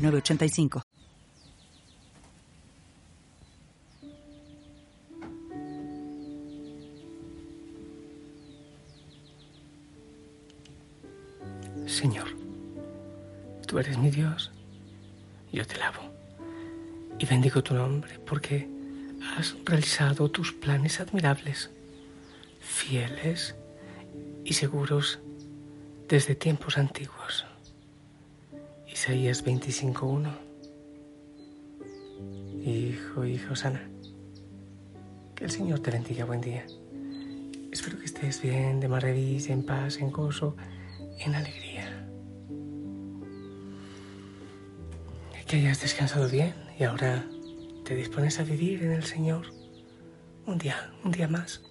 985. Señor, tú eres mi Dios, yo te lavo y bendigo tu nombre porque has realizado tus planes admirables, fieles y seguros desde tiempos antiguos. Isaías 25.1. Hijo, hijo sana. Que el Señor te bendiga, buen día. Espero que estés bien, de maravilla, en paz, en gozo, en alegría. Que hayas descansado bien y ahora te dispones a vivir en el Señor un día, un día más,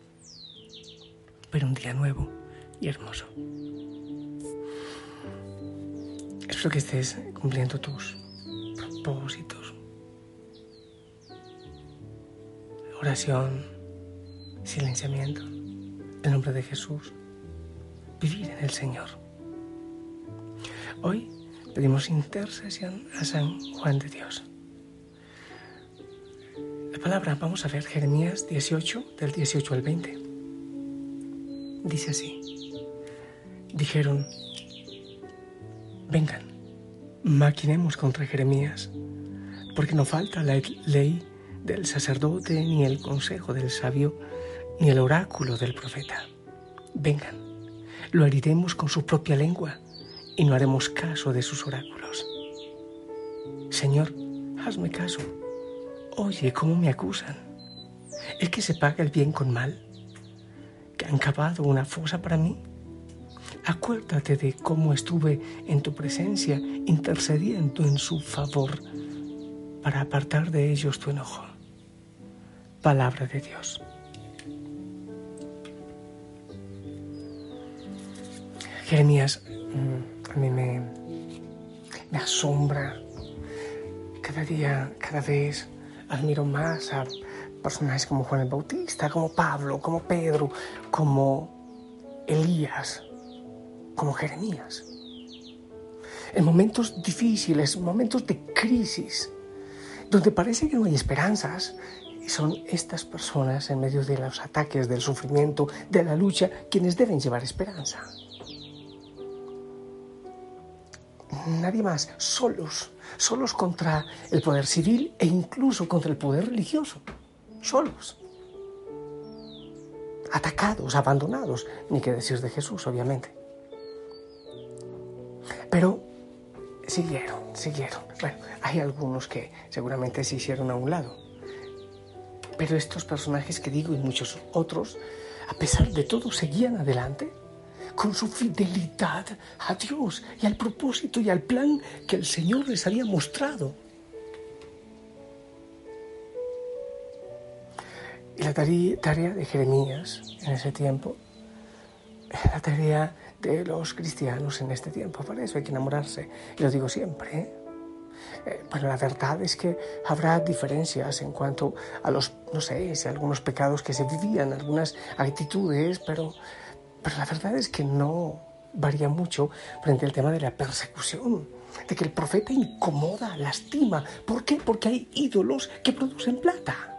pero un día nuevo y hermoso. Espero que estés cumpliendo tus propósitos. Oración, silenciamiento, en nombre de Jesús. Vivir en el Señor. Hoy pedimos intercesión a San Juan de Dios. La palabra, vamos a ver Jeremías 18, del 18 al 20. Dice así. Dijeron, vengan, maquinemos contra Jeremías, porque no falta la ley del sacerdote, ni el consejo del sabio, ni el oráculo del profeta. Vengan, lo heriremos con su propia lengua y no haremos caso de sus oráculos. Señor, hazme caso. Oye, ¿cómo me acusan? ¿Es que se paga el bien con mal? ¿Que han cavado una fosa para mí? Acuérdate de cómo estuve en tu presencia intercediendo en su favor para apartar de ellos tu enojo. Palabra de Dios. Jeremías mm, a mí me, me asombra. Cada día, cada vez admiro más a personajes como Juan el Bautista, como Pablo, como Pedro, como Elías, como Jeremías. En momentos difíciles, momentos de crisis, donde parece que no hay esperanzas, son estas personas en medio de los ataques, del sufrimiento, de la lucha, quienes deben llevar esperanza. Nadie más, solos, solos contra el poder civil e incluso contra el poder religioso, solos. Atacados, abandonados, ni qué decir de Jesús, obviamente. Pero siguieron, siguieron. Bueno, hay algunos que seguramente se hicieron a un lado. Pero estos personajes que digo y muchos otros, a pesar de todo, seguían adelante con su fidelidad a Dios y al propósito y al plan que el Señor les había mostrado. Y la tarea de Jeremías en ese tiempo, la tarea de los cristianos en este tiempo. Para eso hay que enamorarse. Y lo digo siempre. ¿eh? Eh, pero la verdad es que habrá diferencias en cuanto a los, no sé, si algunos pecados que se vivían, algunas actitudes, pero, pero la verdad es que no varía mucho frente al tema de la persecución, de que el profeta incomoda, lastima. ¿Por qué? Porque hay ídolos que producen plata.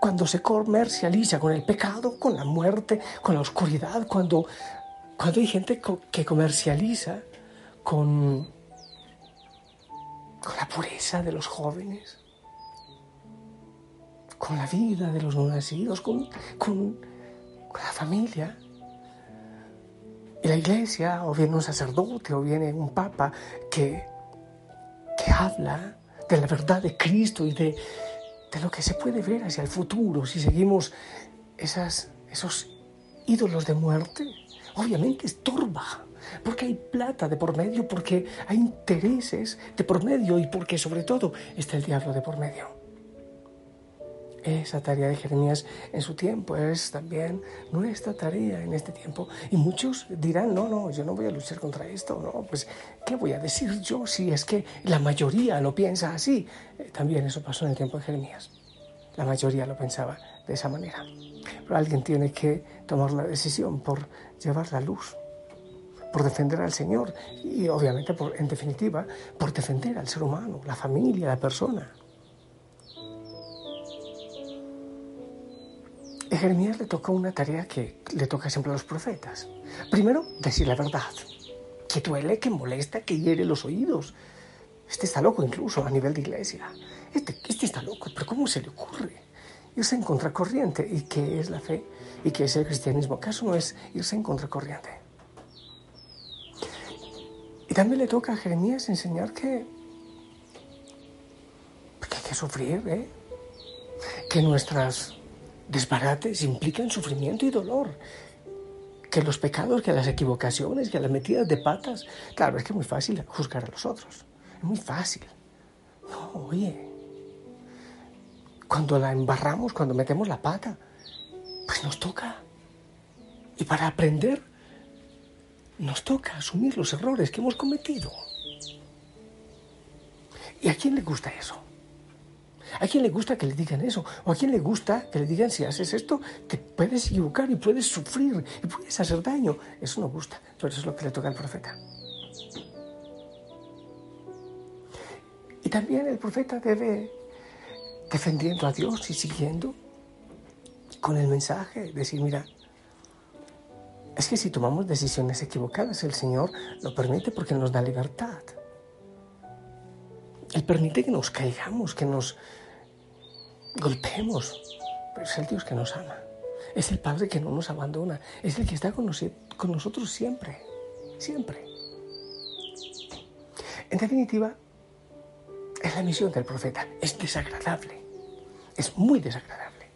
Cuando se comercializa con el pecado, con la muerte, con la oscuridad, cuando cuando hay gente que comercializa con, con la pureza de los jóvenes, con la vida de los no nacidos, con, con, la familia. Y la iglesia, o viene un sacerdote, o viene un papa que, que habla de la verdad de Cristo y de, de lo que se puede ver hacia el futuro si seguimos esas, esos ídolos de muerte obviamente estorba, porque hay plata de por medio, porque hay intereses de por medio y porque sobre todo está el diablo de por medio. Esa tarea de Jeremías en su tiempo es también nuestra tarea en este tiempo. Y muchos dirán, no, no, yo no voy a luchar contra esto, no, pues, ¿qué voy a decir yo si es que la mayoría lo piensa así? Eh, también eso pasó en el tiempo de Jeremías. La mayoría lo pensaba de esa manera. Pero alguien tiene que tomar la decisión por llevar la luz, por defender al Señor y obviamente, por, en definitiva, por defender al ser humano, la familia, la persona. A Jeremías le tocó una tarea que le toca siempre a los profetas. Primero, decir la verdad, que duele, que molesta, que hiere los oídos. Este está loco incluso a nivel de iglesia. Este, este está loco, pero ¿cómo se le ocurre? Irse en contracorriente. ¿Y qué es la fe? ¿Y qué es el cristianismo? ¿Acaso no es irse en contracorriente? Y también le toca a Jeremías enseñar que, que hay que sufrir, ¿eh? que nuestras desbarates implican sufrimiento y dolor. Que los pecados, que las equivocaciones, que las metidas de patas. Claro, es que es muy fácil juzgar a los otros. Es muy fácil. No, oye. Cuando la embarramos, cuando metemos la pata, pues nos toca. Y para aprender, nos toca asumir los errores que hemos cometido. ¿Y a quién le gusta eso? ¿A quién le gusta que le digan eso? ¿O a quién le gusta que le digan si haces esto, te puedes equivocar y puedes sufrir y puedes hacer daño? Eso no gusta, pero eso es lo que le toca al profeta. Y también el profeta debe, defendiendo a Dios y siguiendo con el mensaje, decir, mira, es que si tomamos decisiones equivocadas, el Señor lo permite porque nos da libertad. Él permite que nos caigamos, que nos golpeemos, pero es el Dios que nos ama. Es el Padre que no nos abandona. Es el que está con, nosotros siempre. Siempre. En definitiva, es la misión del profeta. Es desagradable. Es muy desagradable.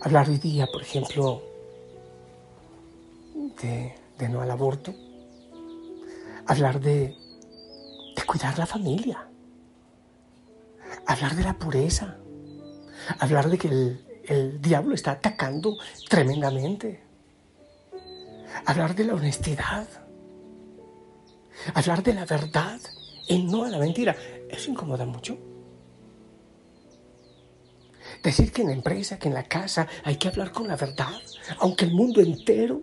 Hablar hoy día, por ejemplo, de, no al aborto. Hablar de, cuidar la familia. Hablar de la pureza hablar de que el, diablo está atacando tremendamente, hablar de la honestidad, hablar de la verdad y no a la mentira, eso incomoda mucho. Decir que en la empresa, que en la casa hay que hablar con la verdad, aunque el mundo entero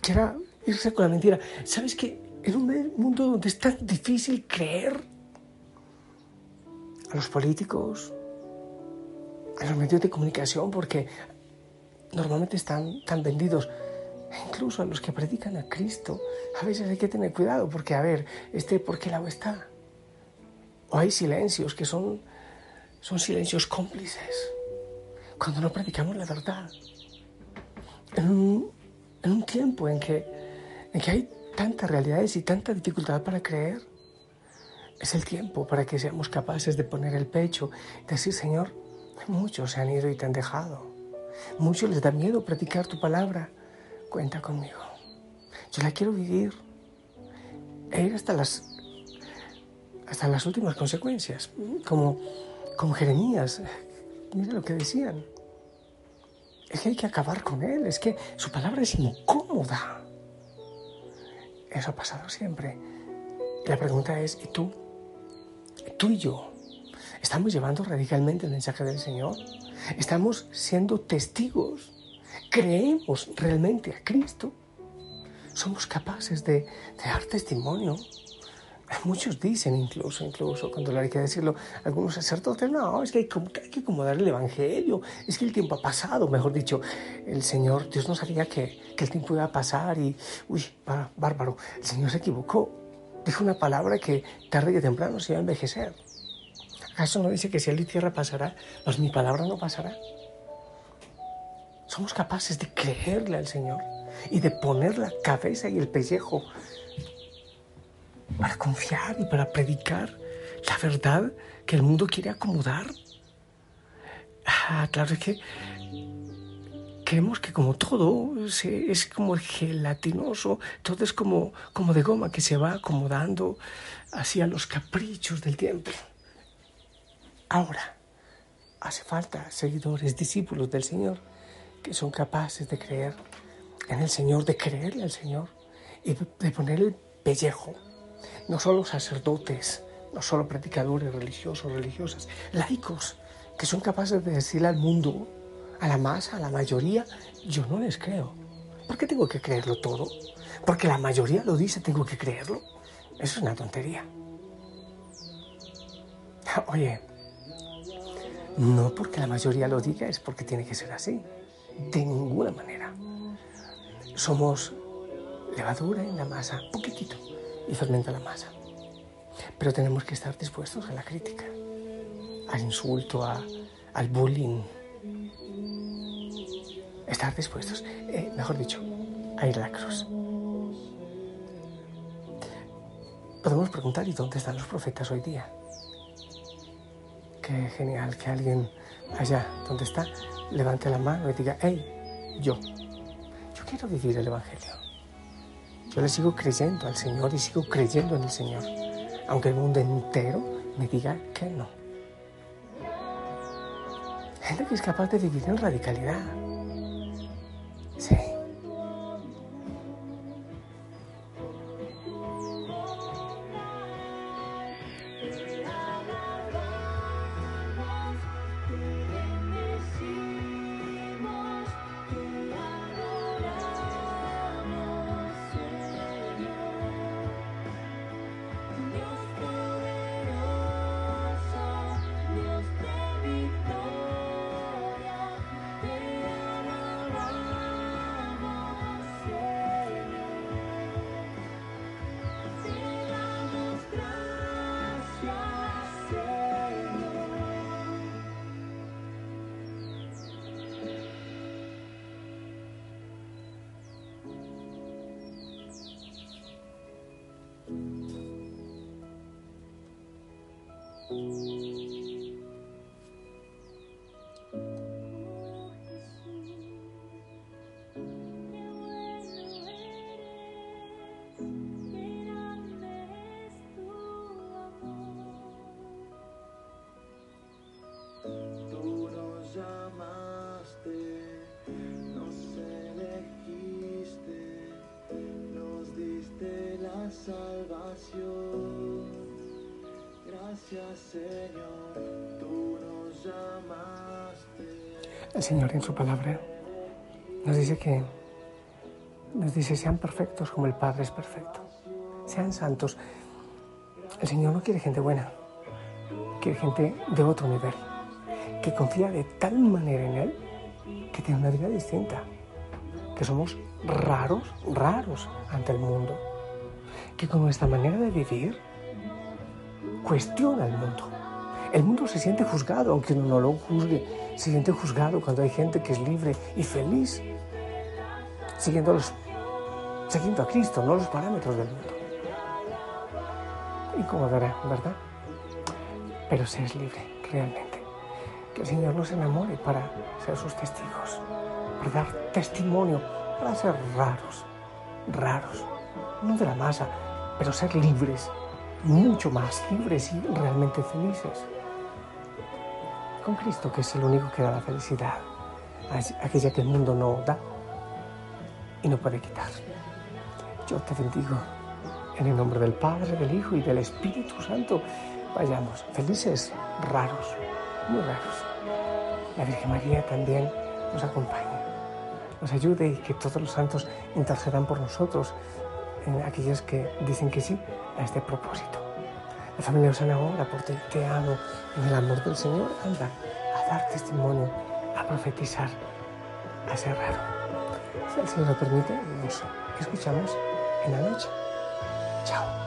quiera irse con la mentira. ¿Sabes que en un mundo donde es tan difícil creer a los políticos, a los medios de comunicación porque normalmente están tan vendidos. incluso a los que predican a Cristo, a veces hay que tener cuidado porque, a ver, este, ¿por qué lado está? O hay silencios que son, son silencios cómplices cuando no predicamos la verdad. En un, en un tiempo en que, en que hay tantas realidades y tanta dificultad para creer, es el tiempo para que seamos capaces de poner el pecho y decir, Señor, Muchos se han ido y te han dejado. Muchos les da miedo practicar tu palabra. Cuenta conmigo. Yo la quiero vivir. E ir hasta las, hasta las últimas consecuencias. Como, como Jeremías. Mira lo que decían. Es que hay que acabar con él. Es que su palabra es incómoda. Eso ha pasado siempre. La pregunta es, ¿y tú? ¿Tú y yo? ¿Estamos llevando radicalmente el mensaje del Señor? ¿Estamos siendo testigos? ¿Creemos realmente a Cristo? ¿Somos capaces de, dar testimonio? Muchos dicen incluso, incluso cuando hay que decirlo, algunos sacerdotes, no, es que hay, que acomodar el Evangelio, es que el tiempo ha pasado, mejor dicho, el Señor, Dios no sabía que, que el tiempo iba a pasar y, uy, bárbaro, el Señor se equivocó, dijo una palabra que tarde y temprano se iba a envejecer. ¿Acaso no dice que si el y tierra pasará, pues mi palabra no pasará? Somos capaces de creerle al Señor y de poner la cabeza y el pellejo para confiar y para predicar la verdad que el mundo quiere acomodar. Ah, claro, es que creemos que como todo es como gelatinoso, todo es como, como de goma que se va acomodando hacia los caprichos del tiempo. Ahora, hace falta seguidores, discípulos del Señor, que son capaces de creer en el Señor, de creerle al Señor y de poner el pellejo. No solo sacerdotes, no solo predicadores religiosos, religiosas, laicos, que son capaces de decirle al mundo, a la masa, a la mayoría, yo no les creo. ¿Por qué tengo que creerlo todo? Porque la mayoría lo dice, tengo que creerlo. Eso es una tontería. Oye, no porque la mayoría lo diga es porque tiene que ser así. De ninguna manera. Somos levadura en la masa, poquitito, y fermenta la masa. Pero tenemos que estar dispuestos a la crítica, al insulto, al bullying. Estar dispuestos, eh, mejor dicho, a ir a la cruz. Podemos preguntar, ¿y dónde están los profetas hoy día? Qué genial que alguien allá donde está levante la mano y diga, hey, yo, yo quiero vivir el Evangelio. Yo le sigo creyendo al Señor y sigo creyendo en el Señor, aunque el mundo entero me diga que no. Gente que es capaz de vivir en radicalidad. El Señor en su palabra nos dice que nos dice sean perfectos como el Padre es perfecto. Sean santos. El Señor no quiere gente buena, quiere gente de otro nivel, que confía de tal manera en Él que tiene una vida distinta, que somos raros, raros ante el mundo, que con nuestra manera de vivir cuestiona el mundo. El mundo se siente juzgado, aunque uno no lo juzgue, se siente juzgado cuando hay gente que es libre y feliz, siguiendo a Cristo, no los parámetros del mundo. Incomodará, ¿verdad? Pero se es libre, realmente. Que el Señor nos enamore para ser sus testigos, para dar testimonio, para ser raros, raros, no de la masa, pero ser libres mucho más libres y realmente felices. Con Cristo, que es el único que da la felicidad, aquella que el mundo no da y no puede quitar. Yo te bendigo en el nombre del Padre, del Hijo y del Espíritu Santo. Vayamos, felices, raros, muy raros. La Virgen María también nos acompañe, nos ayude y que todos los santos intercedan por nosotros en aquellos que dicen que sí a este propósito. La familia Osana ora por ti, te amo en el amor del Señor. Anda a dar testimonio, a profetizar, a ser raro. Si el Señor lo permite, nos escuchamos en la noche. Chao.